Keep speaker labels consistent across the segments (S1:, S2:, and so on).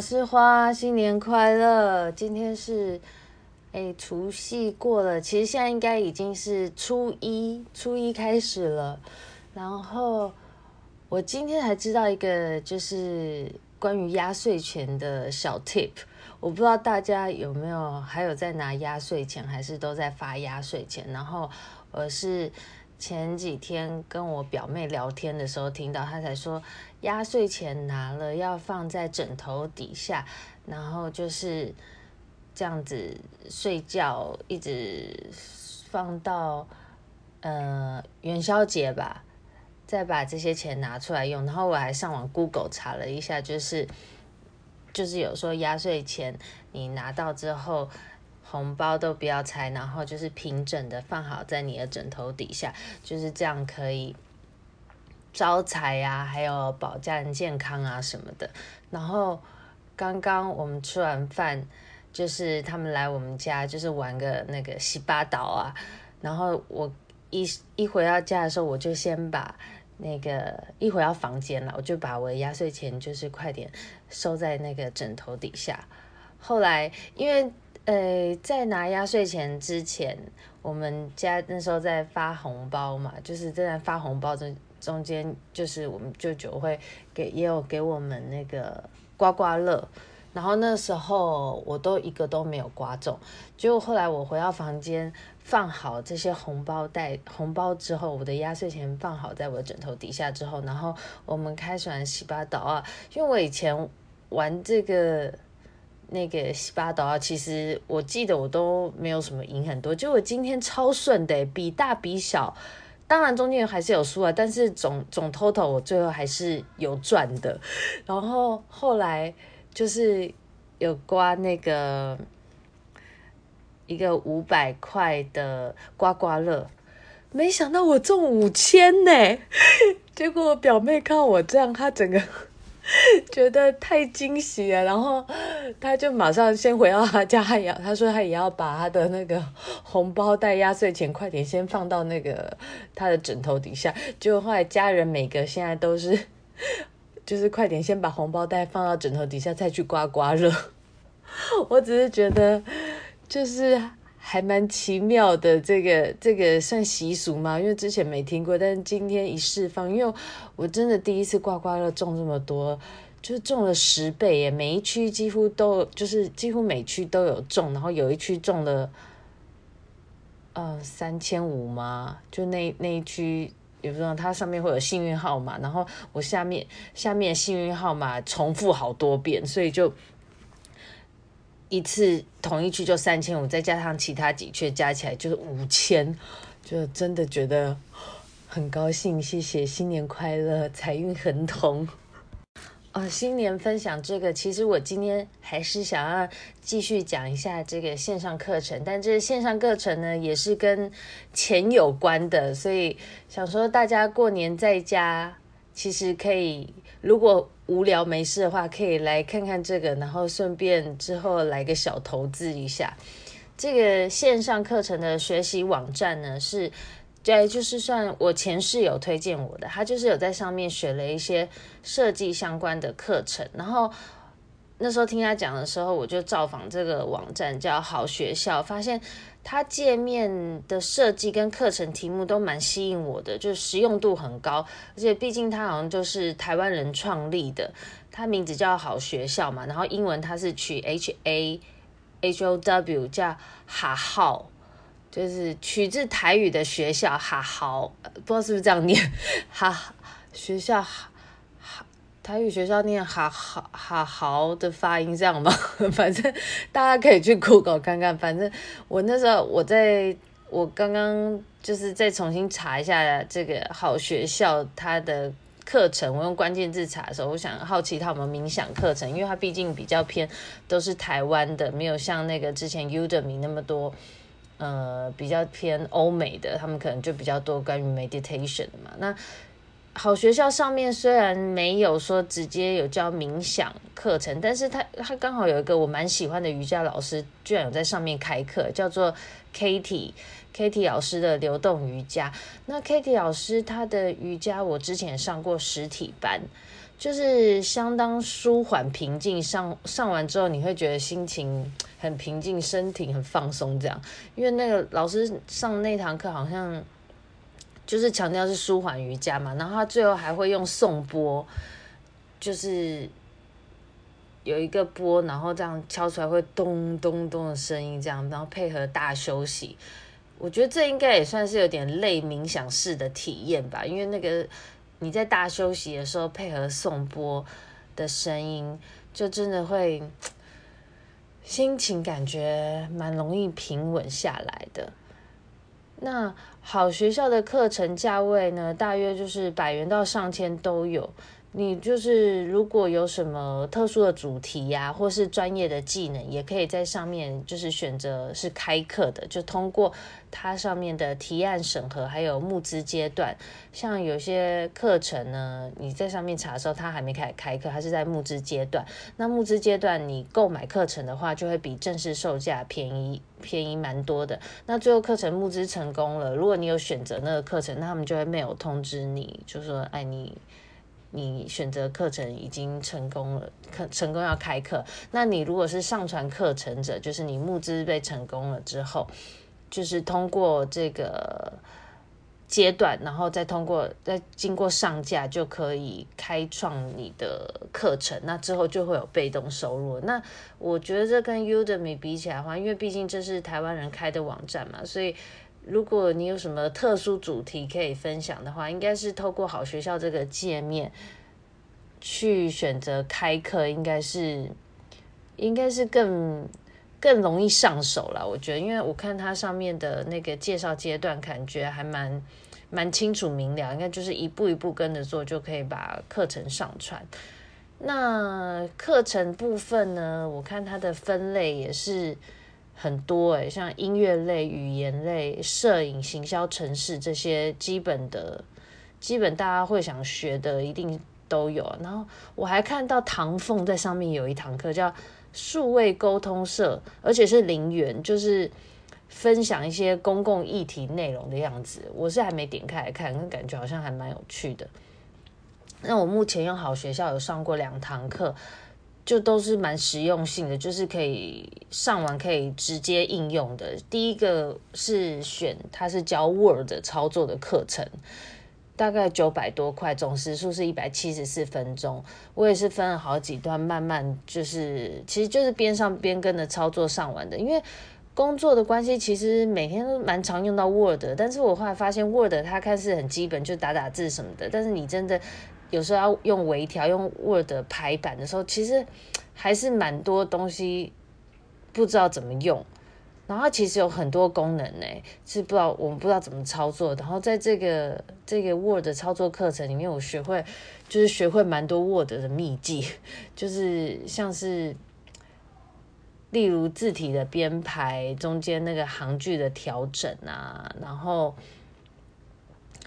S1: 我是花，新年快乐！今天是哎除夕过了，其实现在应该已经是初一，初一开始了。然后我今天还知道一个就是关于压岁钱的小 tip，我不知道大家有没有还有在拿压岁钱，还是都在发压岁钱。然后我是。前几天跟我表妹聊天的时候，听到她才说，压岁钱拿了要放在枕头底下，然后就是这样子睡觉，一直放到呃元宵节吧，再把这些钱拿出来用。然后我还上网 Google 查了一下，就是就是有说压岁钱你拿到之后。红包都不要拆，然后就是平整的放好在你的枕头底下，就是这样可以招财呀，还有保家人健康啊什么的。然后刚刚我们吃完饭，就是他们来我们家，就是玩个那个洗八岛啊。然后我一一回到家的时候，我就先把那个一回到房间了，我就把我的压岁钱就是快点收在那个枕头底下。后来因为。呃，在拿压岁钱之前，我们家那时候在发红包嘛，就是正在发红包中中间，就是我们舅舅会给也有给我们那个刮刮乐，然后那时候我都一个都没有刮中，结果后来我回到房间放好这些红包袋红包之后，我的压岁钱放好在我的枕头底下之后，然后我们开始玩洗八岛啊，因为我以前玩这个。那个洗八岛啊，其实我记得我都没有什么赢很多，就我今天超顺的，比大比小，当然中间还是有输啊，但是总总 total 我最后还是有赚的。然后后来就是有刮那个一个五百块的刮刮乐，没想到我中五千呢，结果我表妹看我这样，她整个。觉得太惊喜了，然后他就马上先回到他家，他也他说他也要把他的那个红包袋压岁钱快点先放到那个他的枕头底下。就后来家人每个现在都是，就是快点先把红包袋放到枕头底下，再去刮刮乐。我只是觉得就是。还蛮奇妙的，这个这个算习俗吗？因为之前没听过，但是今天一释放，因为我真的第一次刮刮乐中这么多，就是中了十倍耶！每一区几乎都就是几乎每区都有中，然后有一区中了，呃，三千五吗？就那那一区，也不知道它上面会有幸运号码，然后我下面下面幸运号码重复好多遍，所以就。一次同一区就三千五，再加上其他几区加起来就是五千，就真的觉得很高兴。谢谢，新年快乐，财运亨通。哦，新年分享这个，其实我今天还是想要继续讲一下这个线上课程，但这个线上课程呢也是跟钱有关的，所以想说大家过年在家，其实可以如果。无聊没事的话，可以来看看这个，然后顺便之后来个小投资一下。这个线上课程的学习网站呢，是，对，就是算我前室友推荐我的，他就是有在上面学了一些设计相关的课程，然后那时候听他讲的时候，我就造访这个网站，叫好学校，发现。它界面的设计跟课程题目都蛮吸引我的，就实用度很高，而且毕竟它好像就是台湾人创立的，它名字叫好学校嘛，然后英文它是取 H A H O W 叫哈好，就是取自台语的学校哈好，不知道是不是这样念，哈学校。台语学校念哈豪哈豪的发音这样吗？反正大家可以去 Google 看看。反正我那时候我在我刚刚就是再重新查一下这个好学校它的课程。我用关键字查的时候，我想好奇他有没有冥想课程，因为它毕竟比较偏都是台湾的，没有像那个之前 Udemy 那么多，呃，比较偏欧美的，他们可能就比较多关于 meditation 的嘛。那好学校上面虽然没有说直接有教冥想课程，但是他他刚好有一个我蛮喜欢的瑜伽老师，居然有在上面开课，叫做 Katie Katie 老师的流动瑜伽。那 Katie 老师他的瑜伽我之前上过实体班，就是相当舒缓平静。上上完之后，你会觉得心情很平静，身体很放松，这样。因为那个老师上那堂课好像就是强调是舒缓瑜伽嘛，然后他最后还会用颂钵，就是有一个波，然后这样敲出来会咚咚咚的声音，这样，然后配合大休息。我觉得这应该也算是有点类冥想式的体验吧，因为那个。你在大休息的时候，配合颂钵的声音，就真的会心情感觉蛮容易平稳下来的。那好学校的课程价位呢，大约就是百元到上千都有。你就是如果有什么特殊的主题呀、或是专业的技能，也可以在上面就是选择是开课的，就通过它上面的提案审核，还有募资阶段。像有些课程呢，你在上面查的时候，它还没开始开课，它是在募资阶段。那募资阶段你购买课程的话，就会比正式售价便宜便宜蛮多的。那最后课程募资成功了，如果你有选择那个课程，那他们就会没有通知你，就说哎你。你选择课程已经成功了，课成功要开课。那你如果是上传课程者，就是你募资被成功了之后，就是通过这个阶段，然后再通过再经过上架，就可以开创你的课程。那之后就会有被动收入。那我觉得这跟 Udemy 比起来的话，因为毕竟这是台湾人开的网站嘛，所以。如果你有什么特殊主题可以分享的话，应该是透过好学校这个界面去选择开课，应该是应该是更更容易上手了。我觉得，因为我看它上面的那个介绍阶段，感觉还蛮蛮清楚明了，应该就是一步一步跟着做，就可以把课程上传。那课程部分呢，我看它的分类也是。很多诶，像音乐类、语言类、摄影、行销、城市这些基本的、基本大家会想学的，一定都有。然后我还看到唐凤在上面有一堂课叫数位沟通社，而且是零元，就是分享一些公共议题内容的样子。我是还没点开来看，感觉好像还蛮有趣的。那我目前用好学校有上过两堂课。就都是蛮实用性的，就是可以上完可以直接应用的。第一个是选，它是教 Word 操作的课程，大概九百多块，总时数是一百七十四分钟。我也是分了好几段，慢慢就是，其实就是边上边跟着操作上完的。因为工作的关系，其实每天都蛮常用到 Word，但是我后来发现 Word 它看似很基本，就打打字什么的，但是你真的。有时候要用微调、用 Word 排版的时候，其实 还是蛮多东西不知道怎么用。然后它其实有很多功能呢，是不知道我们不知道怎么操作。然后在这个这个 Word 操作课程里面，我学会就是学会蛮多 Word 的秘技，就是像是例如字体的编排、中间那个行距的调整啊，然后。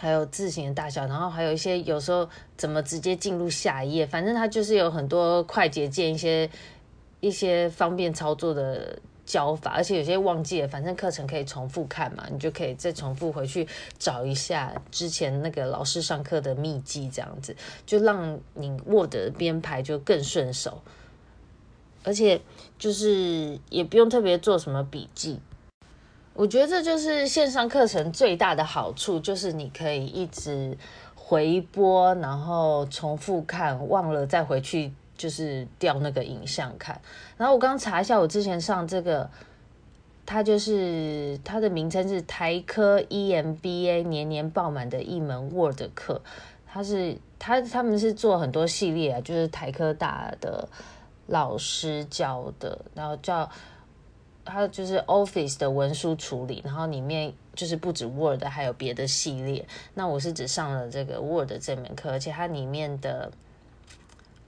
S1: 还有字型的大小，然后还有一些有时候怎么直接进入下一页，反正它就是有很多快捷键，一些一些方便操作的教法，而且有些忘记了，反正课程可以重复看嘛，你就可以再重复回去找一下之前那个老师上课的秘籍，这样子就让你 Word 编排就更顺手，而且就是也不用特别做什么笔记。我觉得这就是线上课程最大的好处，就是你可以一直回播，然后重复看，忘了再回去就是调那个影像看。然后我刚查一下，我之前上这个，它就是它的名称是台科 EMBA 年年爆满的一门 Word 课，它是它他们是做很多系列啊，就是台科大的老师教的，然后叫。它就是 Office 的文书处理，然后里面就是不止 Word，还有别的系列。那我是只上了这个 Word 这门课，而且它里面的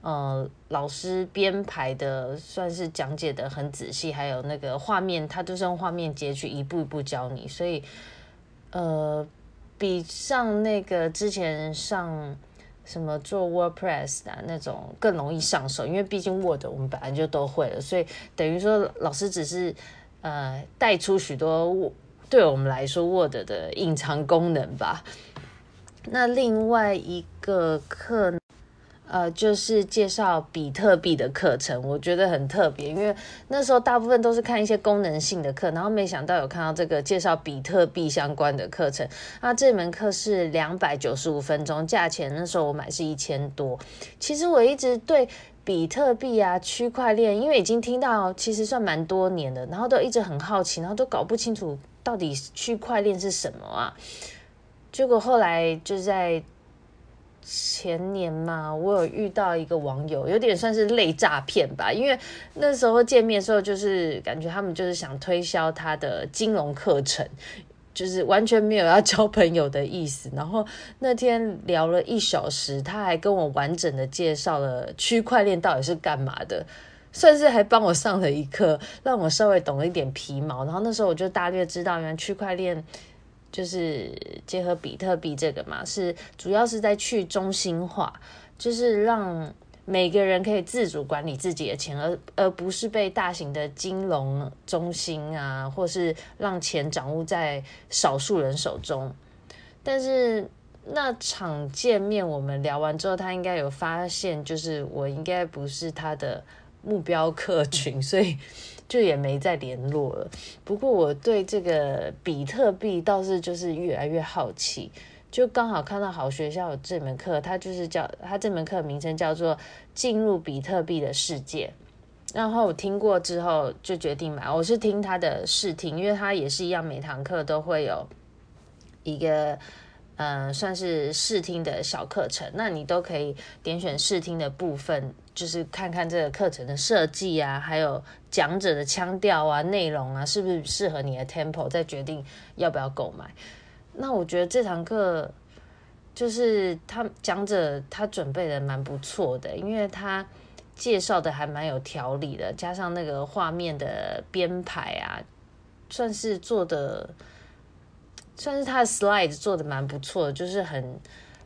S1: 呃老师编排的算是讲解的很仔细，还有那个画面，它都是用画面截取，一步一步教你，所以呃比上那个之前上。什么做 WordPress 的那种更容易上手，因为毕竟 Word 我们本来就都会了，所以等于说老师只是呃带出许多对我们来说 Word 的隐藏功能吧。那另外一个课，呃，就是介绍比特币的课程，我觉得很特别，因为那时候大部分都是看一些功能性的课，然后没想到有看到这个介绍比特币相关的课程。那这门课是两百九十五分钟，价钱那时候我买是一千多。其实我一直对比特币啊、区块链，因为已经听到其实算蛮多年的，然后都一直很好奇，然后都搞不清楚到底区块链是什么啊。结果后来就在。前年嘛，我有遇到一个网友，有点算是类诈骗吧，因为那时候见面的时候，就是感觉他们就是想推销他的金融课程，就是完全没有要交朋友的意思。然后那天聊了一小时，他还跟我完整的介绍了区块链到底是干嘛的，算是还帮我上了一课，让我稍微懂了一点皮毛。然后那时候我就大略知道，原来区块链。就是结合比特币这个嘛，是主要是在去中心化，就是让每个人可以自主管理自己的钱，而而不是被大型的金融中心啊，或是让钱掌握在少数人手中。但是那场见面我们聊完之后，他应该有发现，就是我应该不是他的目标客群，所以。就也没再联络了。不过我对这个比特币倒是就是越来越好奇。就刚好看到好学校这门课，它就是叫它这门课名称叫做《进入比特币的世界》。然后我听过之后就决定买。我是听他的试听，因为他也是一样，每堂课都会有一个。嗯，算是试听的小课程，那你都可以点选试听的部分，就是看看这个课程的设计啊，还有讲者的腔调啊、内容啊，是不是适合你的 tempo，再决定要不要购买。那我觉得这堂课就是他讲者他准备的蛮不错的，因为他介绍的还蛮有条理的，加上那个画面的编排啊，算是做的。算是他的 slide 做的蛮不错的，就是很。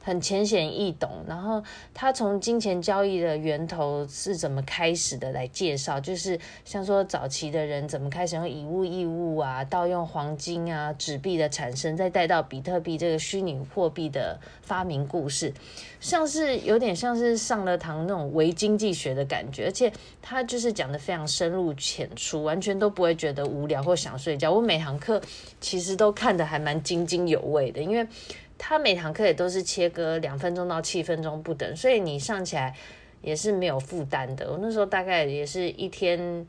S1: 很浅显易懂，然后他从金钱交易的源头是怎么开始的来介绍，就是像说早期的人怎么开始用以物易物啊，到用黄金啊、纸币的产生，再带到比特币这个虚拟货币的发明故事，像是有点像是上了堂那种微经济学的感觉，而且他就是讲的非常深入浅出，完全都不会觉得无聊或想睡觉。我每堂课其实都看得还蛮津津有味的，因为。他每堂课也都是切割两分钟到七分钟不等，所以你上起来也是没有负担的。我那时候大概也是一天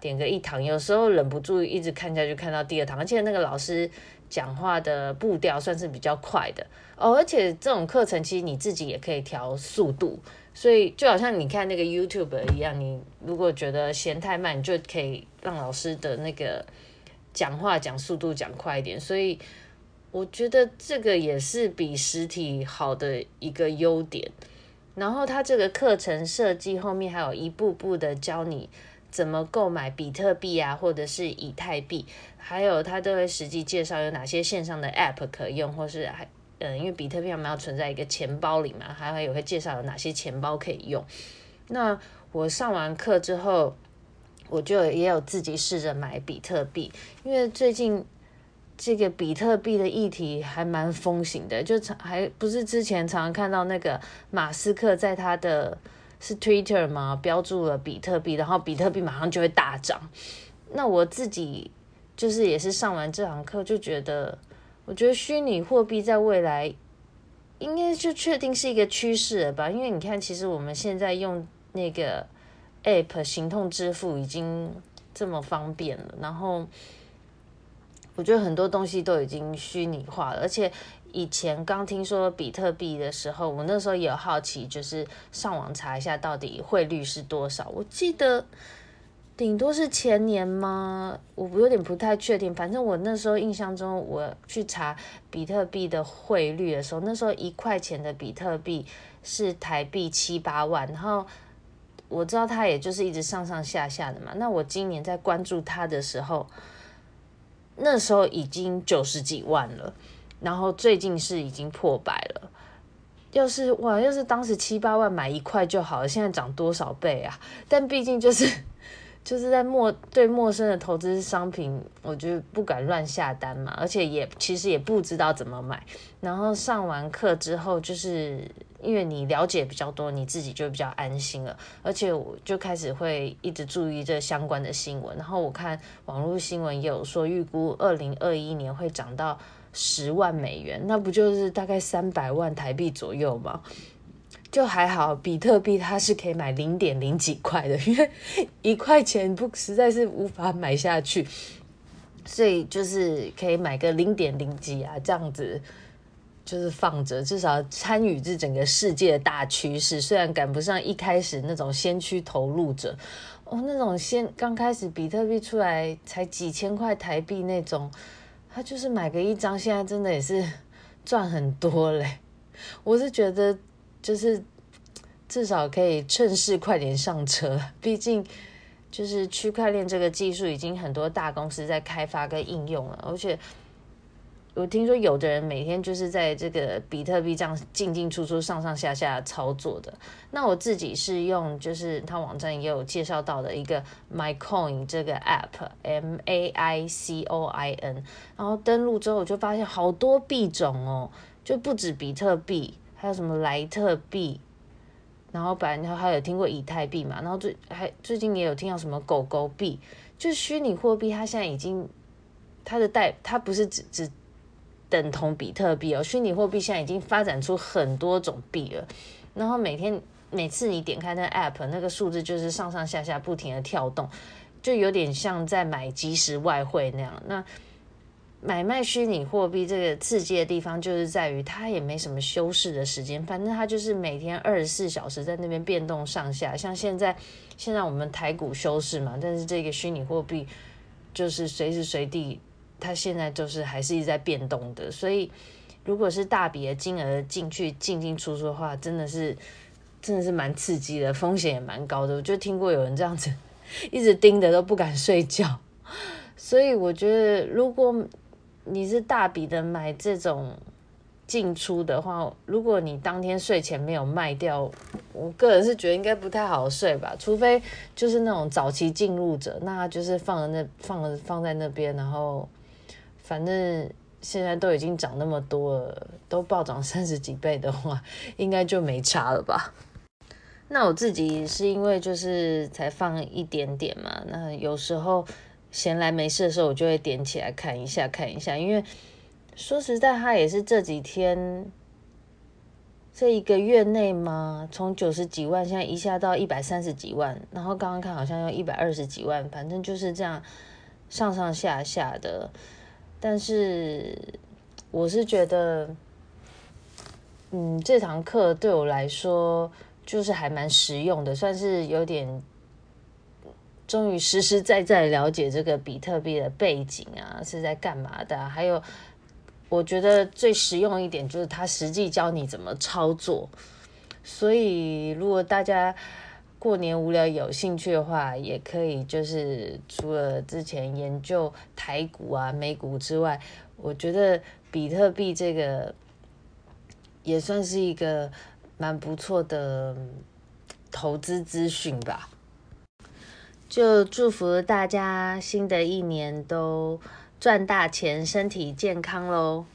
S1: 点个一堂，有时候忍不住一直看下去，看到第二堂。而且那个老师讲话的步调算是比较快的哦，而且这种课程其实你自己也可以调速度，所以就好像你看那个 YouTube 一样，你如果觉得嫌太慢，就可以让老师的那个讲话讲速度讲快一点，所以。我觉得这个也是比实体好的一个优点。然后它这个课程设计后面还有一步步的教你怎么购买比特币啊，或者是以太币，还有它都会实际介绍有哪些线上的 App 可用，或是还嗯，因为比特币还没有存在一个钱包里嘛，还会有会介绍有哪些钱包可以用。那我上完课之后，我就也有自己试着买比特币，因为最近。这个比特币的议题还蛮风行的，就常还不是之前常常看到那个马斯克在他的是 Twitter 嘛，标注了比特币，然后比特币马上就会大涨。那我自己就是也是上完这堂课就觉得，我觉得虚拟货币在未来应该就确定是一个趋势了吧？因为你看，其实我们现在用那个 App 行动支付已经这么方便了，然后。我觉得很多东西都已经虚拟化了，而且以前刚听说比特币的时候，我那时候也有好奇，就是上网查一下到底汇率是多少。我记得顶多是前年吗？我有点不太确定。反正我那时候印象中，我去查比特币的汇率的时候，那时候一块钱的比特币是台币七八万，然后我知道它也就是一直上上下下的嘛。那我今年在关注它的时候。那时候已经九十几万了，然后最近是已经破百了。要是哇，要是当时七八万买一块就好了，现在涨多少倍啊？但毕竟就是 就是在陌对陌生的投资商品，我就不敢乱下单嘛，而且也其实也不知道怎么买。然后上完课之后，就是因为你了解比较多，你自己就比较安心了。而且我就开始会一直注意这相关的新闻。然后我看网络新闻也有说，预估二零二一年会涨到十万美元，那不就是大概三百万台币左右吗？就还好，比特币它是可以买零点零几块的，因为一块钱不实在是无法买下去，所以就是可以买个零点零几啊，这样子就是放着，至少参与这整个世界的大趋势。虽然赶不上一开始那种先驱投入者，哦，那种先刚开始比特币出来才几千块台币那种，他就是买个一张，现在真的也是赚很多嘞。我是觉得。就是至少可以趁势快点上车，毕竟就是区块链这个技术已经很多大公司在开发跟应用了，而且我听说有的人每天就是在这个比特币这样进进出出、上上下下操作的。那我自己是用就是他网站也有介绍到的一个 MyCoin 这个 App，M A I C O I N，然后登录之后我就发现好多币种哦，就不止比特币。还有什么莱特币，然后本来然后还有听过以太币嘛，然后最还最近也有听到什么狗狗币，就虚拟货币，它现在已经它的代它不是只只等同比特币哦，虚拟货币现在已经发展出很多种币了，然后每天每次你点开那个 app，那个数字就是上上下下不停的跳动，就有点像在买即时外汇那样，那。买卖虚拟货币这个刺激的地方，就是在于它也没什么休市的时间，反正它就是每天二十四小时在那边变动上下。像现在，现在我们台股休市嘛，但是这个虚拟货币就是随时随地，它现在就是还是一直在变动的。所以，如果是大笔的金额进去进进出出的话，真的是真的是蛮刺激的，风险也蛮高的。我就听过有人这样子一直盯着都不敢睡觉，所以我觉得如果。你是大笔的买这种进出的话，如果你当天睡前没有卖掉，我个人是觉得应该不太好睡吧。除非就是那种早期进入者，那就是放在那放了放在那边，然后反正现在都已经涨那么多了，都暴涨 三十几倍的话，应该就没差了吧。那我自己是因为就是才放一点点嘛，那有时候。闲来没事的时候，我就会点起来看一下看一下，因为说实在，它也是这几天这一个月内嘛，从九十几万现在一下到一百三十几万，然后刚刚看好像要一百二十几万，反正就是这样上上下下的。但是我是觉得，嗯，这堂课对我来说就是还蛮实用的，算是有点。终于实实在在了解这个比特币的背景啊，是在干嘛的啊？还有，我觉得最实用一点就是他实际教你怎么操作。所以，如果大家过年无聊有兴趣的话，也可以就是除了之前研究台股啊、美股之外，我觉得比特币这个也算是一个蛮不错的投资资讯吧。就祝福大家新的一年都赚大钱，身体健康喽！